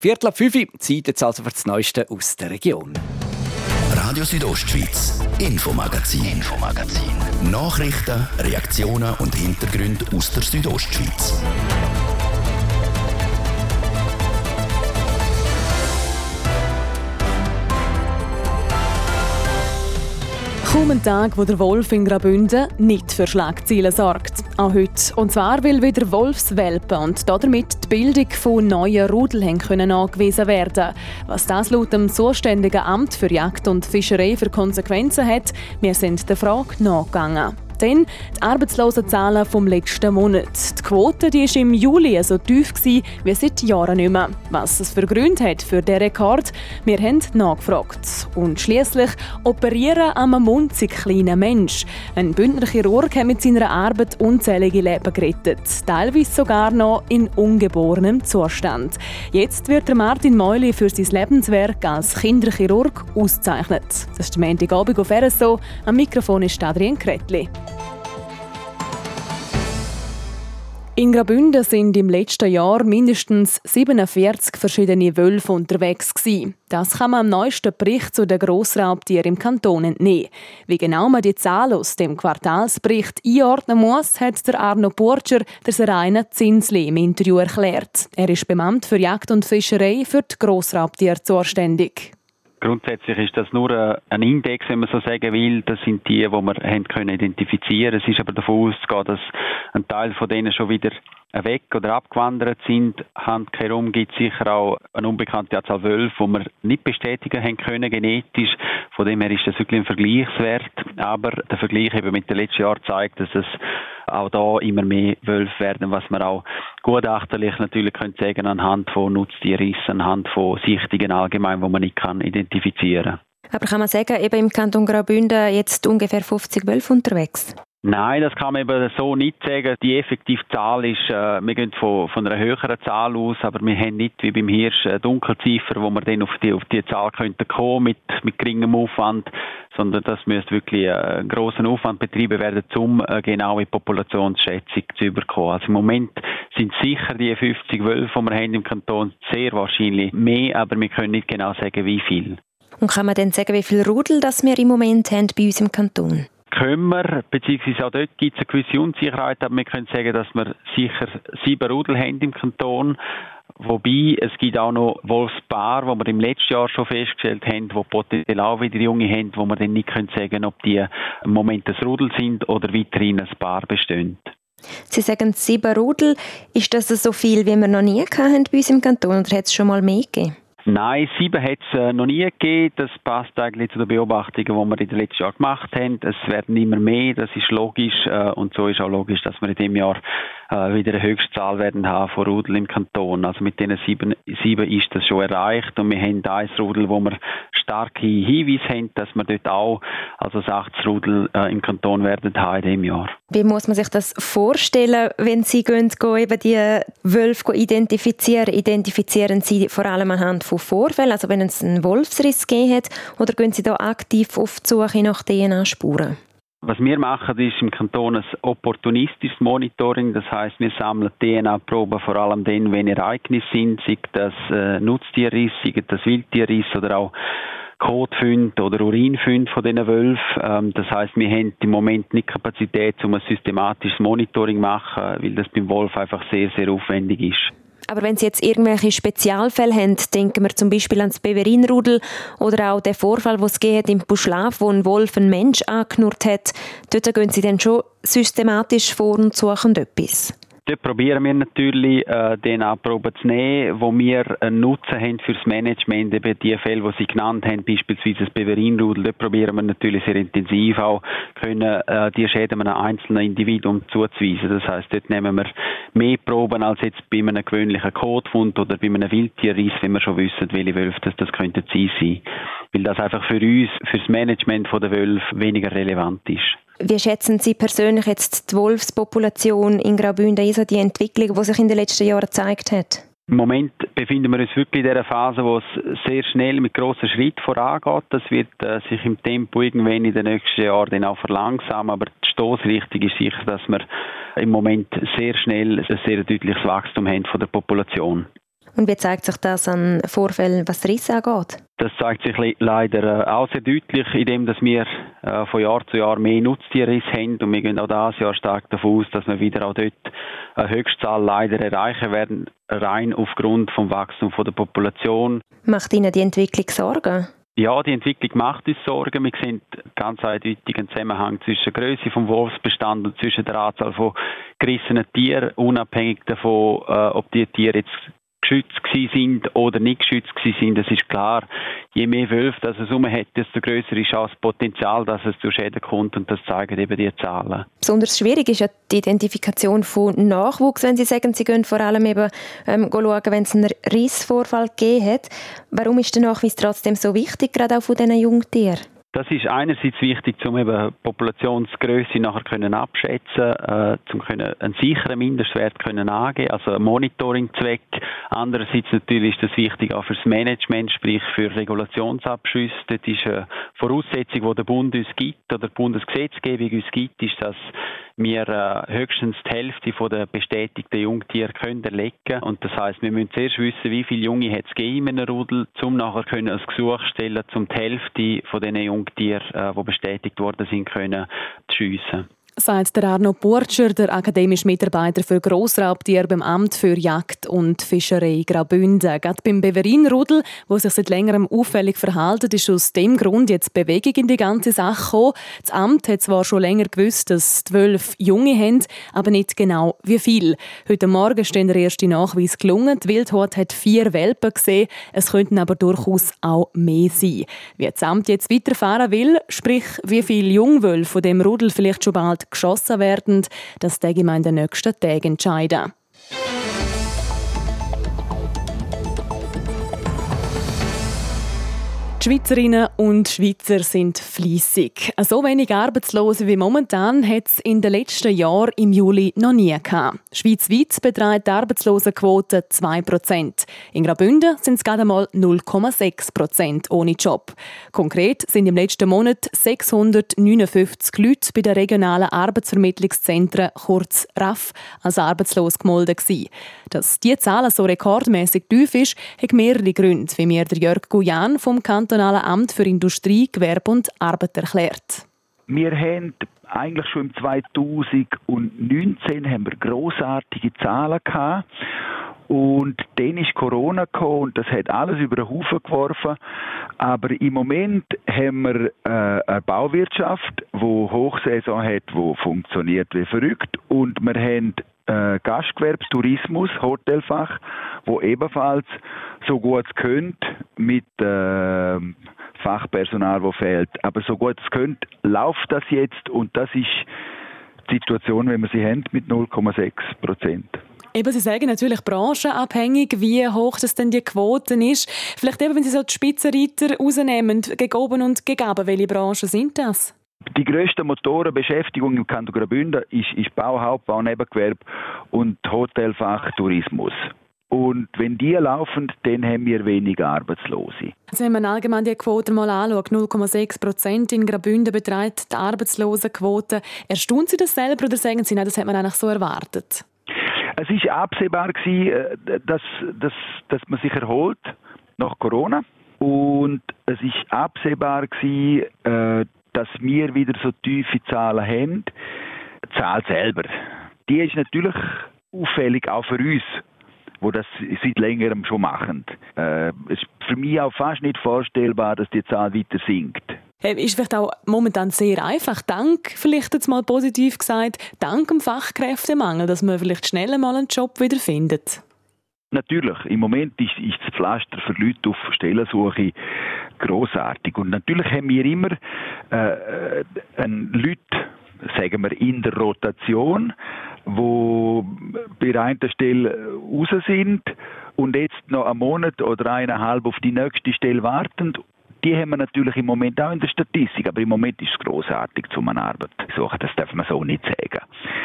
Viertel ab 5 Zeit jetzt also für das Neueste aus der Region. Radio Südostschweiz, Infomagazin, Infomagazin. Nachrichten, Reaktionen und Hintergründe aus der Südostschweiz. Kaum ein Tag, wo der Wolf in Graubünden nicht für Schlagzeilen sorgt. Auch heute. Und zwar, weil wieder Wolfswelpen und damit die Bildung von neuen Rudeln angewiesen werden Was das laut dem zuständigen Amt für Jagd und Fischerei für Konsequenzen hat, wir sind der Frage nachgegangen. Dann die Arbeitslosenzahlen vom letzten Monat. Die Quote die ist im Juli so tief gewesen, wie seit Jahren nicht mehr. Was es für Gründe hat für diesen Rekord, wir haben nachgefragt. Und schließlich operieren am munzig kleinen Mensch. Ein Bündner Chirurg hat mit seiner Arbeit unzählige Leben gerettet. Teilweise sogar noch in ungeborenem Zustand. Jetzt wird Martin Meuli für sein Lebenswerk als Kinderchirurg ausgezeichnet. Das ist der Montagabend auf RSO. Am Mikrofon ist Adrian Kretli. In Graubünden sind im letzten Jahr mindestens 47 verschiedene Wölfe unterwegs gewesen. Das kann man am neuesten Bericht zu den Grossraubtieren im Kanton entnehmen. Wie genau man die Zahl aus dem Quartalsbericht einordnen muss, hat der Arno Burger der Sereine Zinsli im Interview erklärt. Er ist beim Amt für Jagd und Fischerei für die Grossraubtiere zuständig. Grundsätzlich ist das nur äh, ein Index, wenn man so sagen will. Das sind die, die wir haben können identifizieren. Es ist aber davon auszugehen, dass ein Teil von denen schon wieder weg oder abgewandert sind. Handkehrum gibt es sicher auch eine unbekannte Anzahl Wölfe, die wir nicht bestätigen haben können, genetisch. Von dem her ist das wirklich ein Vergleichswert. Aber der Vergleich eben mit dem letzten Jahr zeigt, dass es auch da immer mehr Wölfe werden, was man auch gutachterlich natürlich könnte sagen anhand von Nutztierrissen, anhand von Sichtungen allgemein, wo man nicht kann identifizieren. Aber kann man sagen, eben im Kanton Graubünden jetzt ungefähr 50 Wölfe unterwegs? Nein, das kann man eben so nicht sagen. Die effektive Zahl ist, äh, wir gehen von, von einer höheren Zahl aus, aber wir haben nicht wie beim Hirsch eine Dunkelziffer, wo wir dann auf die, auf die Zahl könnten kommen mit, mit geringem Aufwand, sondern das müsste wirklich äh, einen grossen Aufwand betrieben werden, um eine genaue Populationsschätzung zu bekommen. Also im Moment sind sicher die 50 Wölfe, die wir haben im Kanton, sehr wahrscheinlich mehr, aber wir können nicht genau sagen, wie viel. Und kann man dann sagen, wie viele Rudel das wir im Moment haben bei uns im Kanton? Können wir, beziehungsweise auch dort gibt es eine gewisse Unsicherheit, aber wir können sagen, dass wir sicher sieben Rudel haben im Kanton. Wobei, es gibt auch noch Wolfspaar, wo wir im letzten Jahr schon festgestellt haben, wo potenziell auch wieder Junge haben, wo wir dann nicht können sagen ob die im Moment ein Rudel sind oder weiterhin ein Paar bestehen. Sie sagen sieben Rudel. Ist das so viel, wie wir noch nie hatten bei uns im Kanton oder hat es schon mal mehr gegeben? Nein, sieben hat es äh, noch nie gegeben. Das passt eigentlich zu den Beobachtungen, die wir in den letzten Jahren gemacht haben. Es werden immer mehr, das ist logisch. Äh, und so ist auch logisch, dass wir in diesem Jahr äh, wieder eine Höchstzahl werden haben von Rudel im Kanton. Also mit diesen sieben, sieben ist das schon erreicht. Und wir haben ein Rudel, wo wir starke Hinweise haben, dass wir dort auch also 80 Rudel äh, im Kanton werden haben in diesem Jahr. Wie muss man sich das vorstellen, wenn Sie gehen eben die Wölfe identifizieren? Identifizieren Sie vor allem anhand von Vorfällen, also wenn es einen Wolfsriss gegeben hat, oder gehen Sie da aktiv auf die Suche nach DNA-Spuren? Was wir machen, ist im Kanton ein opportunistisches Monitoring. Das heißt, wir sammeln DNA-Proben vor allem dann, wenn Ereignisse sind, sei das äh, Nutztierriss, sei das Wildtierriss oder auch Kotfund oder Urinfund von diesen Wölfen. Ähm, das heißt, wir haben im Moment nicht Kapazität, um ein systematisches Monitoring zu machen, weil das beim Wolf einfach sehr, sehr aufwendig ist. Aber wenn Sie jetzt irgendwelche Spezialfälle haben, denken wir zum Beispiel ans Beverinrudel oder auch den Vorfall, wo es geht im Buschlaf, wo ein Wolf einen Mensch angenurrt hat, dort gehen Sie dann schon systematisch vor und suchen etwas. Dort probieren wir natürlich, äh, DNA-Proben zu nehmen, wo wir einen Nutzen haben fürs Management, eben die Fälle, die Sie genannt haben, beispielsweise das Beverinrudel, dort probieren wir natürlich sehr intensiv auch, können äh, die Schäden einem einzelnen Individuum zuzuweisen. Das heißt, dort nehmen wir mehr Proben als jetzt bei einem gewöhnlichen Kotfund oder bei einem Wildtierriss, wenn wir schon wissen, welche Wölfe das, das könnten sein. Weil das einfach für uns, fürs Management der Wölfe weniger relevant ist. Wie schätzen Sie persönlich jetzt die Wolfspopulation in Graubünden, also die Entwicklung, die sich in den letzten Jahren gezeigt hat? Im Moment befinden wir uns wirklich in dieser Phase, wo es sehr schnell mit grossen Schritten vorangeht. Das wird äh, sich im Tempo irgendwann in den nächsten Jahren dann auch verlangsamen. Aber die Stoßrichtung ist sicher, dass wir im Moment sehr schnell ein sehr deutliches Wachstum haben von der Population. Und wie zeigt sich das an Vorfällen, was Risse angeht? Das zeigt sich leider äh, auch sehr deutlich, indem dass wir äh, von Jahr zu Jahr mehr Nutztierrisse haben und wir gehen auch dieses Jahr stark davon aus, dass wir wieder auch dort eine Höchstzahl leider erreichen werden, rein aufgrund vom Wachstum der Population. Macht Ihnen die Entwicklung Sorgen? Ja, die Entwicklung macht uns Sorgen. Wir sehen ganz eindeutig einen Zusammenhang zwischen der Größe vom Wolfsbestand und zwischen der Anzahl von gerissenen Tieren, unabhängig davon, äh, ob die Tiere jetzt geschützt sind oder nicht geschützt sind. Das ist klar. Je mehr Wölfe das es hat, desto größer ist auch das Potenzial, dass es zu Schäden kommt und das zeigen eben die Zahlen. Besonders schwierig ist ja die Identifikation von Nachwuchs, wenn Sie sagen, Sie gehen vor allem eben ähm, schauen, wenn es einen Rissvorfall gegeben hat. Warum ist der Nachweis trotzdem so wichtig, gerade auch von diesen Jungtieren? Das ist einerseits wichtig, um eben Populationsgröße nachher können abschätzen, äh, zum können einen sicheren Mindestwert können angeben, also ein Monitoringzweck. Andererseits natürlich ist das wichtig auch fürs Management, sprich für Regulationsabschlüsse. Das ist eine Voraussetzung, die der Bund uns gibt oder die Bundesgesetzgebung uns gibt, ist, dass wir äh, höchstens die Hälfte von der bestätigten Jungtiere können erlegen. Und das heißt, wir müssen zuerst wissen, wie viele Junge es in einem Rudel, um nachher können ein Gesuch stellen, um die Hälfte von diesen Jungtieren, äh, die bestätigt worden sind, können zu schiessen sagt der Arno Burtscher, der akademische Mitarbeiter für Grossraubtiere beim Amt für Jagd und Fischerei Graubünden. Gerade beim Beverinrudel, wo sich seit längerem auffällig verhalten, ist aus dem Grund jetzt Bewegung in die ganze Sache gekommen. Das Amt hat zwar schon länger gewusst, dass zwölf Junge haben, aber nicht genau wie viel. Heute Morgen stehen der erste Nachweis gelungen. Die Wildhort hat vier Welpen gesehen. Es könnten aber durchaus auch mehr sein. Wie das Amt jetzt weiterfahren will, sprich wie viele Jungwölfe von dem Rudel vielleicht schon bald geschossen werden, das die Gemeinde nächsten Tag entscheiden. Schweizerinnen und Schweizer sind fließig. So wenig Arbeitslose wie momentan hat es in den letzten Jahren im Juli noch nie gehabt. Schweizweit beträgt die Arbeitslosenquote 2%. In Graubünden sind es gerade einmal 0,6% ohne Job. Konkret sind im letzten Monat 659 Leute bei den regionalen Arbeitsvermittlungszentren, kurz RAF, als arbeitslos gemeldet gewesen. Dass diese Zahl so rekordmäßig tief ist, hat mehrere Gründe, wie mir Jörg Guyan vom Kantonalen Amt für Industrie, Gewerbe und Arbeit erklärt. Wir haben eigentlich schon im 2019 haben wir grossartige Zahlen gehabt. Und dann ist Corona gekommen und das hat alles über den Haufen geworfen. Aber im Moment haben wir äh, eine Bauwirtschaft, die Hochsaison hat, die funktioniert wie verrückt. Und wir haben äh, Gastgewerbe, Tourismus, Hotelfach, wo ebenfalls so gut es könnte mit äh, Fachpersonal, wo fehlt. Aber so gut es könnte, läuft das jetzt und das ist die Situation, wenn wir sie haben, mit 0,6 Prozent. Eben, Sie sagen natürlich branchenabhängig, wie hoch das denn die Quote ist. Vielleicht eben, wenn Sie so die Spitzenreiter rausnehmen, gegen oben und gegen oben, welche Branchen sind das? Die grösste Motorenbeschäftigung im Kanton Graubünden ist, ist Bau, Hauptbau, Nebengewerbe und Hotelfach, Tourismus. Und wenn die laufen, dann haben wir weniger Arbeitslose. Also wenn man allgemein die Quote mal anschaut, 0,6 Prozent in Graubünden beträgt die Arbeitslosenquote. Erstaunt Sie das selber oder sagen Sie, nein, das hat man eigentlich so erwartet? Es war absehbar, äh, dass, dass, dass man sich erholt nach Corona. Und es war absehbar, äh, dass wir wieder so tiefe Zahlen haben. Die Zahl selber, die ist natürlich auffällig auch für uns, wo das seit längerem schon machen. Äh, es ist für mich auch fast nicht vorstellbar, dass die Zahl weiter sinkt. Ist vielleicht auch momentan sehr einfach, dank, vielleicht jetzt mal positiv gesagt, dank dem Fachkräftemangel, dass man vielleicht schneller mal einen Job wieder findet. Natürlich, im Moment ist, ist das Pflaster für Leute auf Stellensuche großartig. Und natürlich haben wir immer äh, Leute, sagen wir, in der Rotation, wo bei einer Stelle raus sind und jetzt noch einen Monat oder eineinhalb auf die nächste Stelle warten die haben wir natürlich im Moment auch in der Statistik, aber im Moment ist es großartig, zum eine Arbeit zu suchen. Das darf man so nicht sagen.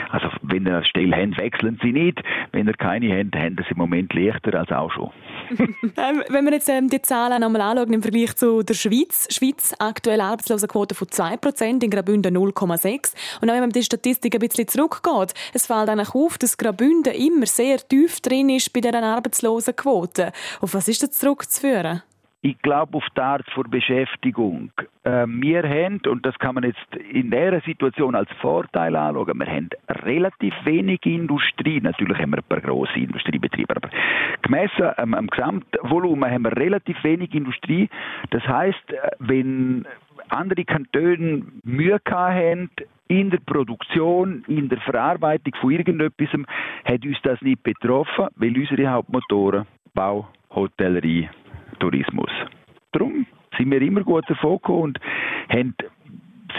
Also wenn ihr eine Stelle habt, wechseln sie nicht. Wenn ihr keine habt, haben sie im Moment leichter als auch schon. Ähm, wenn wir jetzt ähm, die Zahlen nochmal anschauen im Vergleich zu der Schweiz. Schweiz aktuelle Arbeitslosenquote von 2%, in Graubünden 0,6%. Und auch wenn man die Statistik ein bisschen zurückgeht, es fällt eigentlich auf, dass Graubünden immer sehr tief drin ist bei dieser Arbeitslosenquote. Auf was ist das zurückzuführen? Ich glaube auf die Art der Beschäftigung. Äh, wir haben, und das kann man jetzt in dieser Situation als Vorteil anschauen, wir haben relativ wenig Industrie. Natürlich haben wir ein paar grosse Industriebetriebe, aber gemessen am, am Gesamtvolumen haben wir relativ wenig Industrie. Das heißt, äh, wenn andere Kantone Mühe haben, in der Produktion, in der Verarbeitung von irgendetwas, hat uns das nicht betroffen, weil unsere Hauptmotoren Bau, Hotellerie, Tourismus. Darum sind wir immer gut davon und haben,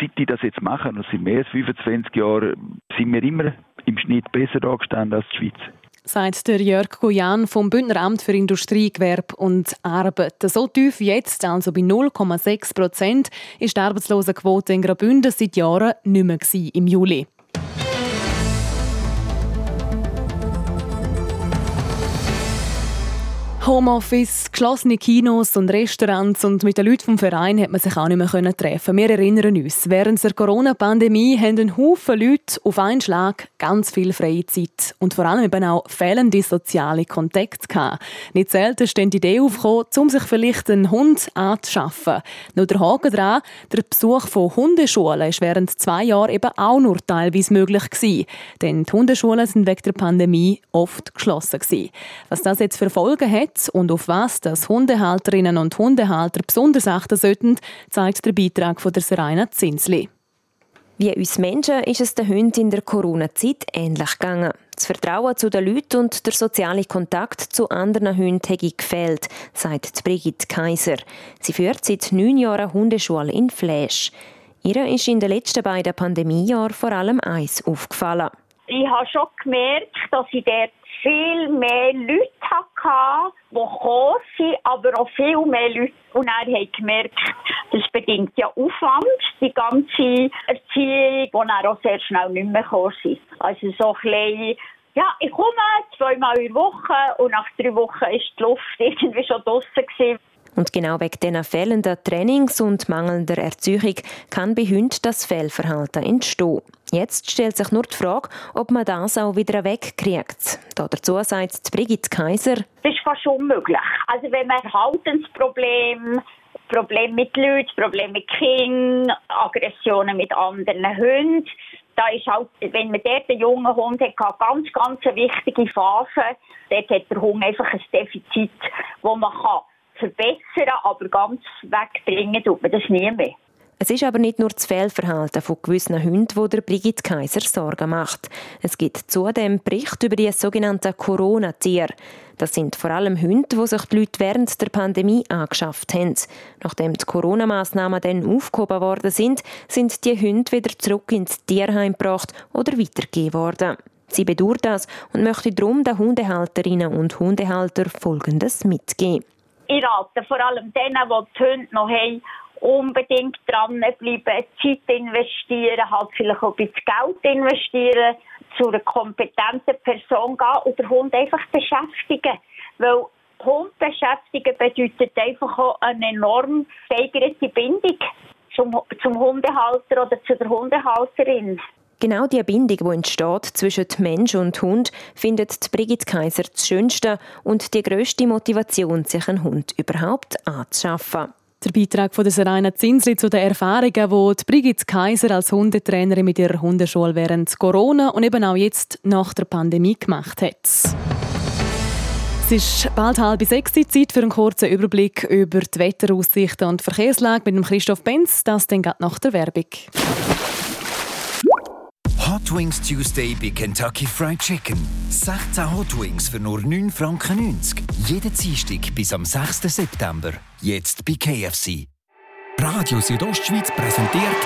seit ich das jetzt mache, und seit mehr als 25 Jahren, sind wir immer im Schnitt besser angestanden als die Schweiz sagt der Jörg Goyan vom Bündneramt für Industrie, Gewerbe und Arbeit. So tief jetzt, also bei 0,6 Prozent, ist die Arbeitslosenquote in Graubünden seit Jahren nicht mehr im Juli. Homeoffice, geschlossene Kinos und Restaurants und mit den Leuten vom Verein hat man sich auch nicht mehr treffen. Wir erinnern uns, während der Corona-Pandemie haben ein Haufen Leute auf einen Schlag ganz viel freie Zeit und vor allem eben auch fehlende soziale Kontakte gehabt. Nicht selten stehen die Idee aufgekommen, um sich vielleicht einen Hund anzuschaffen. Nur der Haken dran, der Besuch von Hundeschulen ist während zwei Jahren eben auch nur teilweise möglich gewesen. Denn die Hundeschulen sind wegen der Pandemie oft geschlossen gewesen. Was das jetzt für Folgen hat, hat und auf was das Hundehalterinnen und Hundehalter besonders achten sollten, zeigt der Beitrag von der Serena Zinsli. Wie uns Menschen ist es den Hunden in der Corona-Zeit ähnlich gegangen. Das Vertrauen zu den Leuten und der soziale Kontakt zu anderen Hunden hätte gefehlt, sagt Brigitte Kaiser. Sie führt seit neun Jahren Hundeschule in Fläsch. Ihr ist in den letzten beiden Pandemiejahren vor allem eins aufgefallen. Ich habe schon gemerkt, dass ich dort viel mehr Leute hatte, die gekommen sind, aber auch viel mehr Leute. Und er hat gemerkt, das bedingt ja Aufwand, die ganze Erziehung, wo er auch sehr schnell nicht mehr gekommen sind. Also so ein ja, ich komme zweimal in der Woche und nach drei Wochen ist die Luft irgendwie schon draußen gewesen. Und genau wegen diesen fehlenden Trainings und mangelnder Erziehung kann bei Hunden das Fehlverhalten entstehen. Jetzt stellt sich nur die Frage, ob man das auch wieder wegkriegt. Dazu sagt Brigitte Kaiser. Das ist fast unmöglich. Also wenn man Verhaltensprobleme Probleme mit Leuten, Probleme mit Kindern, Aggressionen mit anderen Hunden. Da ist halt, wenn man dort einen jungen Hund hat, ganz, ganz eine wichtige Phase. Dort hat der Hund einfach ein Defizit, das man kann verbessern, aber ganz wegbringen tut man das nie mehr. Es ist aber nicht nur das Fehlverhalten von gewissen Hunden, wo der Brigitte Kaiser Sorgen macht. Es gibt zudem Berichte über die sogenannten Corona-Tiere. Das sind vor allem Hunde, die sich die Leute während der Pandemie angeschafft haben. Nachdem die Corona-Massnahmen dann aufgehoben worden sind, sind die Hunde wieder zurück ins Tierheim gebracht oder weitergegeben worden. Sie bedauert das und möchte darum den Hundehalterinnen und Hundehalter Folgendes mitgeben ich rate vor allem denen, die die Hunde noch haben, unbedingt dranbleiben, Zeit investieren, halt vielleicht auch ein bisschen Geld investieren, zu einer kompetenten Person gehen und den Hund einfach beschäftigen. Weil Hund beschäftigen bedeutet einfach auch eine enorm steigerte Bindung zum, zum Hundehalter oder zu der Hundehalterin. Genau die Bindung, die entsteht zwischen Mensch und Hund, findet Brigitte Kaiser das Schönste und die grösste Motivation, sich einen Hund überhaupt anzuschaffen. Der Beitrag von der Serena Zinsli zu den Erfahrungen, die Brigitte Kaiser als Hundetrainerin mit ihrer Hundeschule während Corona und eben auch jetzt nach der Pandemie gemacht hat. Es ist bald halb sechs Zeit für einen kurzen Überblick über die Wetteraussichten und Verkehrslage mit dem Christoph Benz. Das dann nach der Werbung. Hot Wings Tuesday bei Kentucky Fried Chicken. 16 Hot Wings für nur 9,90 Franken. Jeden Dienstag bis am 6. September. Jetzt bei KFC. Radio Südostschweiz präsentiert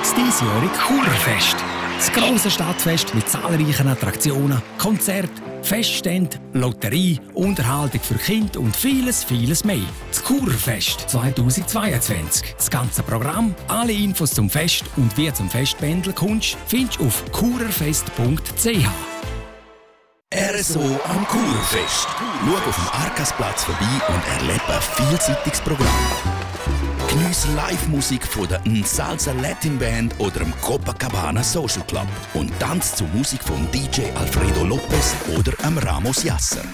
das diesjährige Kurfest. Das grosse Stadtfest mit zahlreichen Attraktionen, Konzerten, Feststände, Lotterie, Unterhaltung für Kinder und vieles, vieles mehr. Das Kurfest 2022. Das ganze Programm, alle Infos zum Fest und wie zum Fest pendeln kannst, findest du auf kurerfest.ch. RSO am Kurfest. Schau auf dem Arkasplatz vorbei und erlebe ein vielseitiges Programm. Genieß Live-Musik von der Salsa Latin Band oder dem Copacabana Social Club und tanz zur Musik von DJ Alfredo Lopez oder am Ramos Yasser.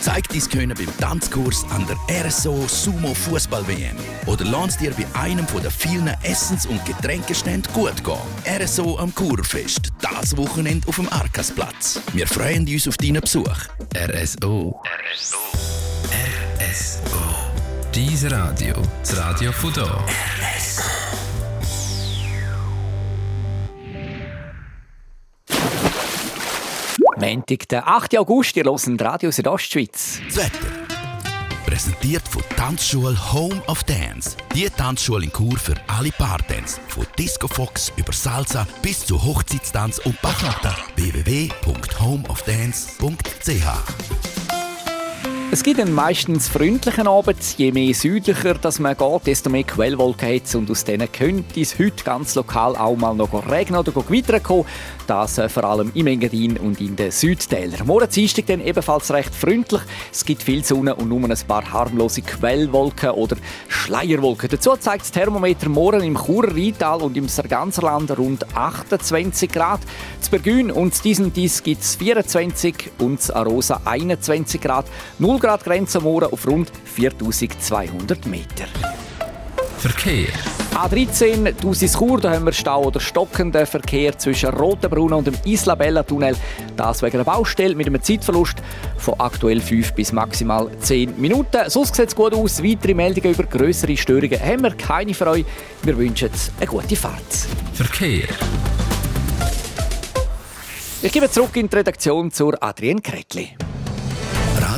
Zeig dein Können beim Tanzkurs an der RSO Sumo Fußball WM oder lernst dir bei einem von den vielen Essens- und Getränkeständen gut gehen. RSO am Kurfest, das Wochenende auf dem Arkasplatz. Wir freuen uns auf deinen Besuch. RSO. RSO. Diese Radio, das Radio von. RSO. Montag, der 8. August, ihr hört Radio Südostschweiz. Das Wetter. Präsentiert von Tanzschule Home of Dance. Die Tanzschule in Kur für alle Partens. Von Disco Fox über Salsa bis zu Hochzeitstanz und Bachata. www.homeofdance.ch es gibt einen meistens freundlichen Abend. Je mehr südlicher dass man geht, desto mehr Quellwolken hat und aus denen könnte es heute ganz lokal auch mal noch regnen oder weiterkommen. Das äh, vor allem im Engadin und in den Südtälern. Morgen Dienstag dann ebenfalls recht freundlich. Es gibt viel Sonne und nur ein paar harmlose Quellwolken oder Schleierwolken. Dazu zeigt das Thermometer morgen im Churer Rheintal und im Sarganserland rund 28 Grad. Zu Bergün und diesen dies gibt es 24 und zu Arosa 21 Grad. 0 Grad Grenze morgen auf rund 4200 Meter. Verkehr. A13 Dusis Chur, da haben wir Stau oder stockenden Verkehr zwischen Rotenbrunn und dem Isla Tunnel. Das wegen einer Baustelle mit einem Zeitverlust von aktuell 5 bis maximal 10 Minuten. Sonst sieht es gut aus. Weitere Meldungen über größere Störungen haben wir keine für euch. Wir wünschen eine gute Fahrt. Verkehr. Ich gebe zurück in die Redaktion zur Adrienne Kretli.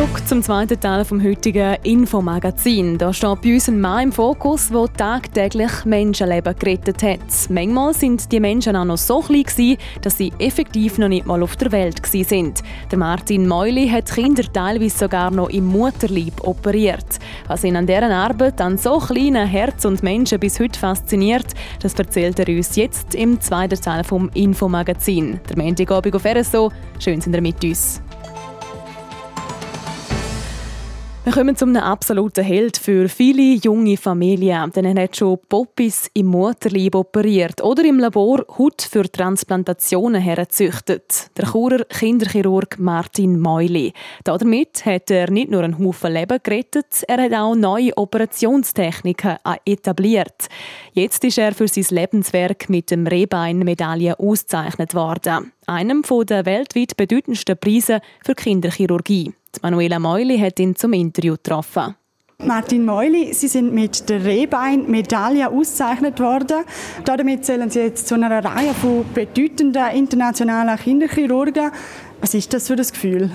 Zurück zum zweiten Teil vom heutigen Infomagazin. Da steht bei uns ein Mann im Fokus, der tagtäglich Menschenleben gerettet hat. Manchmal sind die Menschen auch noch so klein gewesen, dass sie effektiv noch nicht mal auf der Welt sind. Der Martin Meuli hat Kinder teilweise sogar noch im Mutterleib operiert. Was ihn an dieser Arbeit an so kleinen Herz und Menschen bis heute fasziniert, das erzählt er uns jetzt im zweiten Teil vom Infomagazin. Der Montagabend auf RSO. Schön sind ihr mit uns. Wir kommen zu einem absoluten Held für viele junge Familien. Denn er hat schon Poppies im Mutterleib operiert oder im Labor Haut für Transplantationen hergezüchtet. Der Churer Kinderchirurg Martin Meuli. Damit hat er nicht nur einen Haufen Leben gerettet, er hat auch neue Operationstechniken etabliert. Jetzt ist er für sein Lebenswerk mit dem Rehbein-Medaille ausgezeichnet worden. Einem der weltweit bedeutendsten Preise für Kinderchirurgie. Manuela Meuli hat ihn zum Interview getroffen. Martin Meuli, Sie sind mit der Rehbein-Medaille ausgezeichnet worden. Damit zählen Sie jetzt zu einer Reihe von bedeutenden internationalen Kinderchirurgen. Was ist das für das Gefühl?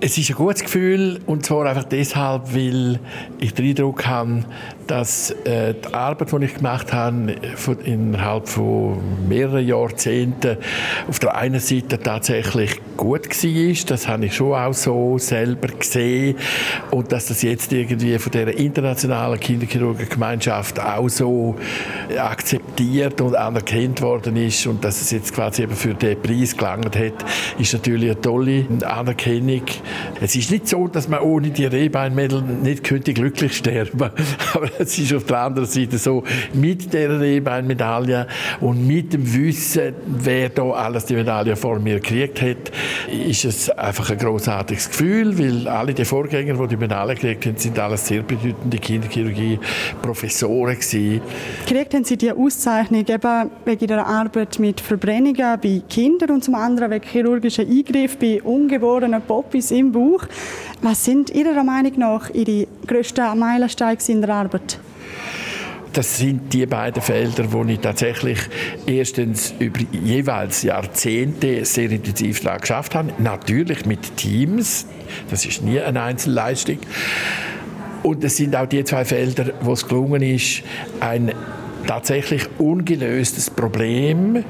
Es ist ein gutes Gefühl und zwar einfach deshalb, weil ich den Eindruck habe, dass äh, die Arbeit, die ich gemacht habe, von, innerhalb von mehreren Jahrzehnten auf der einen Seite tatsächlich gut war. Das habe ich schon auch so selber gesehen. Und dass das jetzt irgendwie von der internationalen Kinderchirurgengemeinschaft auch so akzeptiert und anerkannt worden ist und dass es jetzt quasi eben für den Preis gelangt hat, ist natürlich eine tolle Anerkennung. Es ist nicht so, dass man ohne die Rehbeinmädel nicht könnte glücklich sterben. Aber es ist auf der anderen Seite so, mit der Rehbeinmedaille und mit dem Wissen, wer da alles die Medaille vor mir gekriegt hat, ist es einfach ein großartiges Gefühl, weil alle die Vorgänger, die die Medaille gekriegt haben, sind alles sehr bedeutende Kinderchirurgie-Professoren gewesen. Haben Sie die Auszeichnung eben wegen Ihrer Arbeit mit Verbrennungen bei Kindern und zum anderen wegen chirurgischen Eingriffen bei ungeborenen Poppies im Bauch. Was sind Ihrer Meinung nach Ihre grössten Meilensteine in der Arbeit? das sind die beiden Felder, wo ich tatsächlich erstens über jeweils Jahrzehnte sehr intensiv daran geschafft habe. Natürlich mit Teams, das ist nie eine Einzelleistung. Und es sind auch die zwei Felder, wo es gelungen ist, ein tatsächlich ungelöstes Problem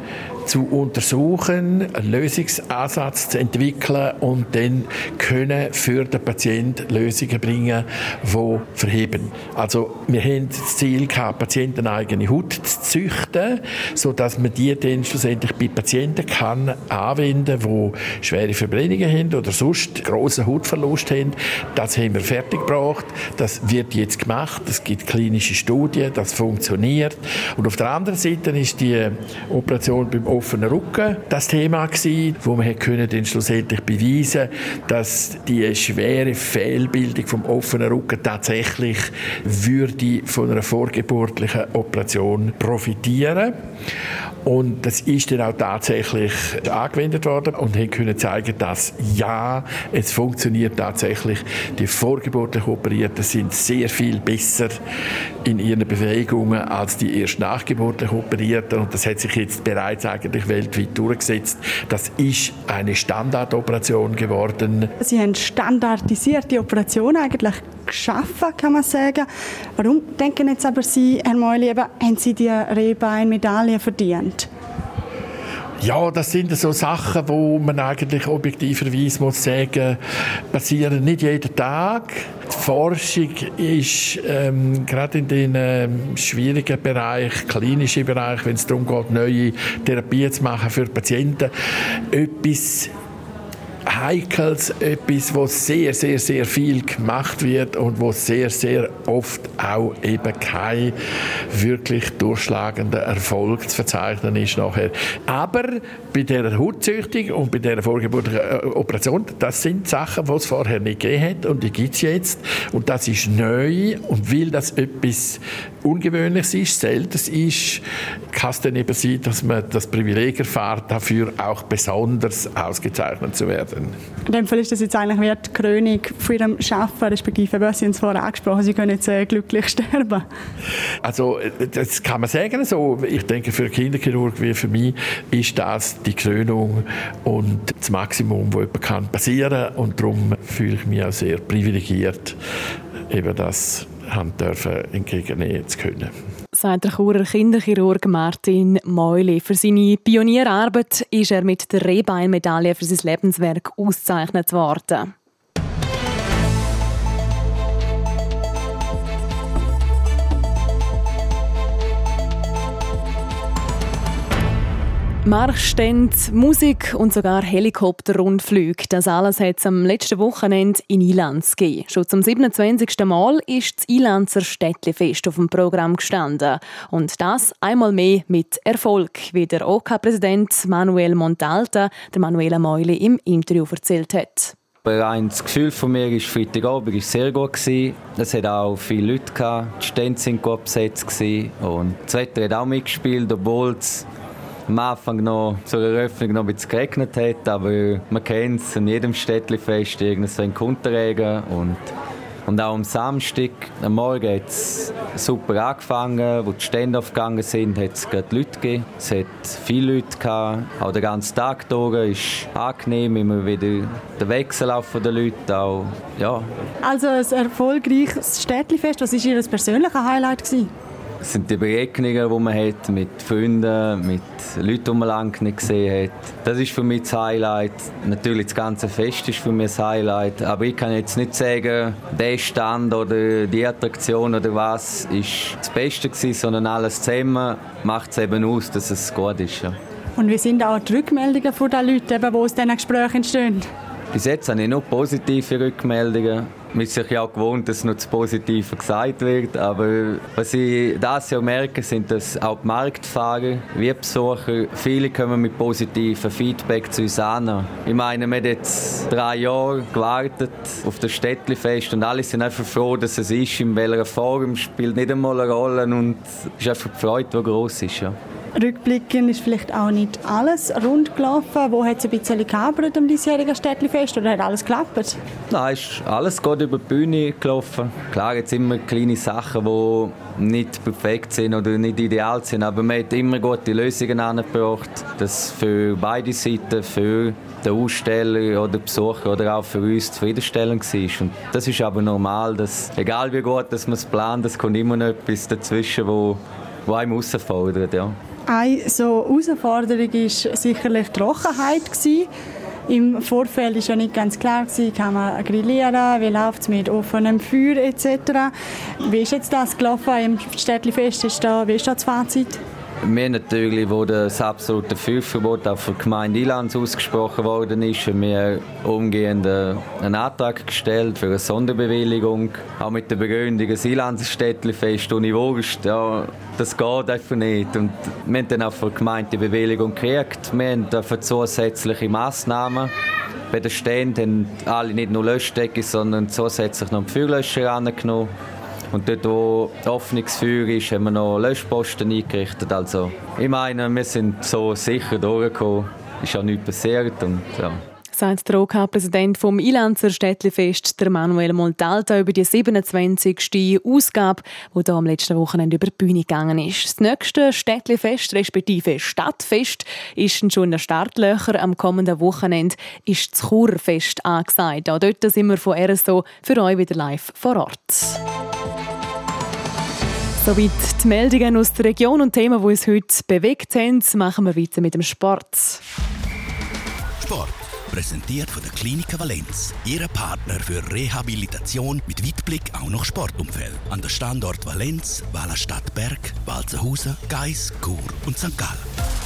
zu untersuchen, einen Lösungsansatz zu entwickeln und dann können für den Patienten Lösungen bringen, die verheben. Also wir haben das Ziel gehabt, Patienten eigene Haut zu züchten, sodass man die dann schlussendlich bei Patienten kann anwenden, die schwere Verbrennungen haben oder sonst großen Hautverlust haben. Das haben wir fertiggebracht. Das wird jetzt gemacht. Es gibt klinische Studien. Das funktioniert. Und auf der anderen Seite ist die Operation beim offenen Rücken das Thema gewesen, wo man können dann schlussendlich beweisen, dass die schwere Fehlbildung vom offenen Rücken tatsächlich würde von einer vorgeburtlichen Operation profitieren. Und das ist dann auch tatsächlich angewendet worden und haben können zeigen, dass ja, es funktioniert tatsächlich. Die vorgeburtlich Operierten sind sehr viel besser in ihren Bewegungen als die erst nachgeburtlich Operierten. Und das hat sich jetzt bereits eigentlich weltweit durchgesetzt. Das ist eine Standardoperation geworden. Sie haben standardisierte Operation eigentlich geschaffen, kann man sagen. Warum denken jetzt aber Sie, Herr Meuli, haben Sie die Rehbein-Medaille verdient? Ja, das sind so Sachen, wo man eigentlich objektiverweise muss sagen, passieren nicht jeden Tag. Die Forschung ist ähm, gerade in den ähm, schwierigen Bereich, klinischen Bereich, wenn es darum geht, neue Therapien zu machen für Patienten, etwas Heikels, etwas, wo sehr, sehr, sehr viel gemacht wird und wo sehr, sehr oft auch eben kein wirklich durchschlagender Erfolg zu verzeichnen ist nachher. Aber bei der Hautzüchtung und bei der vorgeburtlichen äh, Operation, das sind Sachen, die es vorher nicht gegeben hat und die gibt es jetzt und das ist neu und weil das etwas Ungewöhnliches ist, Seltenes ist, kann es dann eben sein, dass man das Privileg erfährt, dafür auch besonders ausgezeichnet zu werden. In dem Fall ist das jetzt eigentlich wie die Krönung von Ihrem Arbeiten, respektive, was Sie uns vorher angesprochen Sie können jetzt äh, glücklich sterben. Also, äh, das kann man sagen so. Ich denke, für Kinderchirurg wie für mich ist das die Krönung und das Maximum, das jemand kann passieren und darum fühle ich mich auch sehr privilegiert, eben das haben dürfen entgegennehmen zu können. Sagt der Churer Kinderchirurg Martin Meuli. Für seine Pionierarbeit ist er mit der Rehbein-Medaille für sein Lebenswerk ausgezeichnet worden. Marschstände, Musik und sogar Helikopterrundflüge. Das alles hat es am letzten Wochenende in Ilanz gegeben. Schon zum 27. Mal ist das Ilanzer Städtlefest auf dem Programm gestanden. Und das einmal mehr mit Erfolg, wie der OK-Präsident Manuel Montalta der Manuela Meuli im Interview erzählt hat. Rein das Gefühl von mir ist Freitagabend ist sehr gut gewesen. Es hat auch viele Leute. Die Stände sind gut besetzt und das Wetter hat auch mitgespielt, obwohl es am Anfang noch zur Eröffnung noch ein bisschen geregnet hat, aber man kennt es, an jedem Städtli-Fest so ein Kunterregen und und auch am Samstag, am Morgen hat es super angefangen. Wo die Stände aufgegangen sind, hat es gerade Leute gegeben. Es hat viele Leute gehabt. Auch den ganzen Tag durch ist angenehm, immer wieder der Wechsellauf der Leute. Auch, ja. Also ein erfolgreiches Städtli-Fest. Was war Ihr persönliches Highlight? Gewesen? Es sind die Begegnungen, die man hat mit Freunden, mit Leuten, die man lange nicht gesehen hat. Das ist für mich das Highlight. Natürlich das ganze Fest ist für mich das Highlight. Aber ich kann jetzt nicht sagen, der Stand oder die Attraktion oder was ist das Beste gewesen, sondern alles zusammen macht es eben aus, dass es gut ist. Ja. Und wie sind auch die Rückmeldungen von den Leuten, die aus diesen Gesprächen entstehen? Bis jetzt habe ich nur positive Rückmeldungen. Man ist sich ja auch gewohnt, dass noch das Positive gesagt wird. Aber was ich das Jahr merke, sind, dass auch die Marktfahrer wie Besucher, viele kommen mit positiven Feedback zu uns an. Ich meine, wir haben jetzt drei Jahre gewartet auf das Städtlifest und alle sind einfach froh, dass es ist. In welcher Form spielt nicht einmal eine Rolle und es ist einfach die Freude, die gross ist. Ja. Rückblickend ist vielleicht auch nicht alles rund gelaufen. Wo hat es ein bisschen gehabert am diesjährigen Städtli-Fest oder hat alles geklappt? Nein, ist alles gut über die Bühne gelaufen. Klar, jetzt immer kleine Sachen, die nicht perfekt sind oder nicht ideal sind, aber man hat immer gute Lösungen angebracht. Das für beide Seiten, für den Aussteller oder Besucher oder auch für uns zufriedenstellend war. Und das ist aber normal, dass egal wie gut dass man es plant, es kommt immer noch etwas dazwischen, wo, wo einem herausfordert. Ja. Eine so Herausforderung war sicherlich die Trockenheit. Gewesen. Im Vorfeld war ja nicht ganz klar, gewesen, kann man grillieren, wie läuft es mit offenem Feuer etc. Wie ist jetzt das gelaufen im Städtli-Fest? wie ist das Fazit? Wir natürlich, wo das absolute Feuerverbot auf der Gemeinde Ilanz ausgesprochen worden ist, haben wir umgehend äh, einen Antrag gestellt für eine Sonderbewilligung. Auch mit der Begründung, das Ilanz Städtlifest Univogst, ja, das geht einfach nicht. Und wir haben dann auch von der Gemeinde die Bewilligung gekriegt. Wir haben dafür zusätzliche Massnahmen bei den Ständen haben alle nicht nur Löschdecke, sondern zusätzlich noch Feuerlöscher angenommen. Und dort, wo Öffnungsfeuer ist, haben wir noch Löschposten eingerichtet. Also, ich meine, wir sind so sicher durchgekommen. Ist auch nichts passiert. Und, ja sagt der OK-Präsident vom Ilanzer Städtlifest, der Manuel Montalta, über die 27. Ausgabe, die hier am letzten Wochenende über die Bühne gegangen ist. Das nächste Städtlifest, respektive Stadtfest, ist schon in den Startlöchern. Am kommenden Wochenende ist das Churfest angesagt. Auch dort sind wir von RSO für euch wieder live vor Ort. Soweit die Meldungen aus der Region und Themen, die uns heute bewegt haben, machen wir weiter mit dem Sport. Sport. Präsentiert von der Klinik Valenz. Ihre Partner für Rehabilitation mit Weitblick auch noch Sportumfeld. An der Standort Valenz, Wallerstadt Berg, Walzenhausen, Geis, Chur und St. Gallen.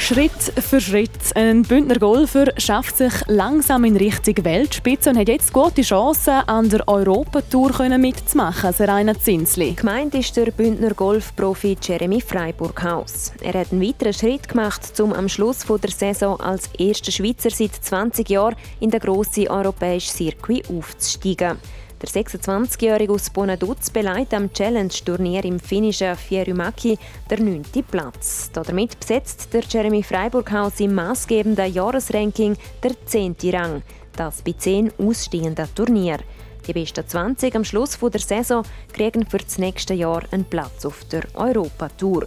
Schritt für Schritt. Ein Bündner Golfer schafft sich langsam in Richtung Weltspitze und hat jetzt gute Chancen, an der Europatour mitzumachen, Serena Zinsli. Gemeint ist der Bündner Golfprofi Jeremy Freiburghaus. Er hat einen weiteren Schritt gemacht, um am Schluss der Saison als erster Schweizer seit 20 Jahren in den grossen europäischen Circuit aufzusteigen. Der 26-Jährige aus Bonaduz beleidigt am Challenge-Turnier im finnischen Fierumaki der 9. Platz. Damit besetzt der Jeremy Freiburghaus im maßgebenden Jahresranking der 10. Rang. Das bei 10 ausstehenden Turnieren. Die besten 20 am Schluss der Saison kriegen für das nächste Jahr einen Platz auf der Europatour.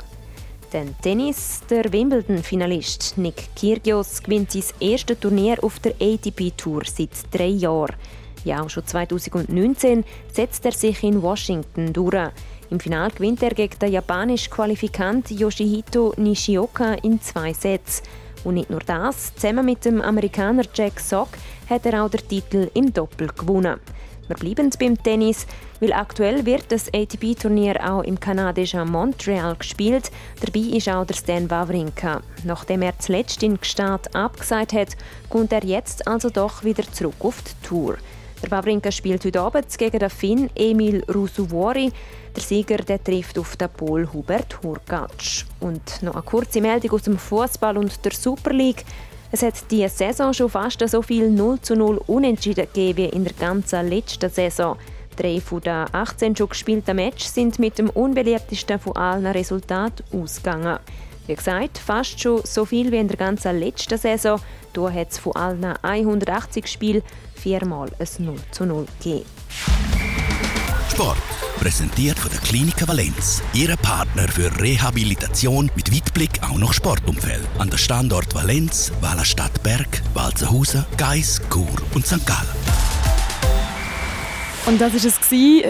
Den Tennis, der Wimbledon-Finalist Nick Kyrgios gewinnt sein erstes Turnier auf der ATP-Tour seit drei Jahren. Ja, auch schon 2019 setzt er sich in Washington durch. Im Finale gewinnt er gegen den japanischen Qualifikant Yoshihito Nishioka in zwei Sätzen. Und nicht nur das, zusammen mit dem Amerikaner Jack Sock hat er auch den Titel im Doppel gewonnen. Wir bleiben beim Tennis, weil aktuell wird das ATP-Turnier auch im kanadischen Montreal gespielt. Dabei ist auch der Stan Wawrinka. Nachdem er zuletzt in Gstaad abgesagt hat, kommt er jetzt also doch wieder zurück auf die Tour. Der Wawrinka spielt heute Abend gegen den Finn Emil Rusuvuori. Der Sieger der trifft auf den Pol Hubert Hurkacz. Und noch eine kurze Meldung aus dem Fußball und der Super League. Es hat diese Saison schon fast so viel 0 zu 0 Unentschieden gegeben wie in der ganzen letzten Saison. Drei von den 18 schon gespielten Matches sind mit dem unbeliebtesten von allen Resultaten ausgegangen. Wie gesagt, fast schon so viel wie in der ganzen letzten Saison. Hier hat es von allen 180 Spielen viermal ein 0 zu 0 gegeben. Sport. Präsentiert von der Klinik Valenz. Ihre Partner für Rehabilitation mit Weitblick auch noch Sportumfeld. An der Standort Valenz, Wallerstadt Berg, Walzenhausen, Geis, Chur und St. Gallen. Und das war es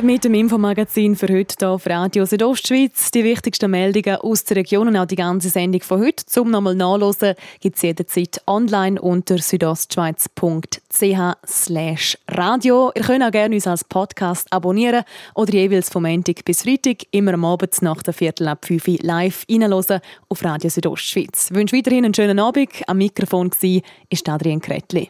mit dem Infomagazin für heute hier auf Radio Südostschweiz. Die wichtigsten Meldungen aus der Region und auch die ganze Sendung von heute zum nochmal nachlesen gibt es jederzeit online unter südostschweiz.ch radio. Ihr könnt auch gerne uns als Podcast abonnieren oder jeweils vom Montag bis Freitag immer am Abend nach der Viertel ab 5 Uhr live reinhören auf Radio Südostschweiz. Ich wünsche weiterhin einen schönen Abend. Am Mikrofon war Adrian Kretli.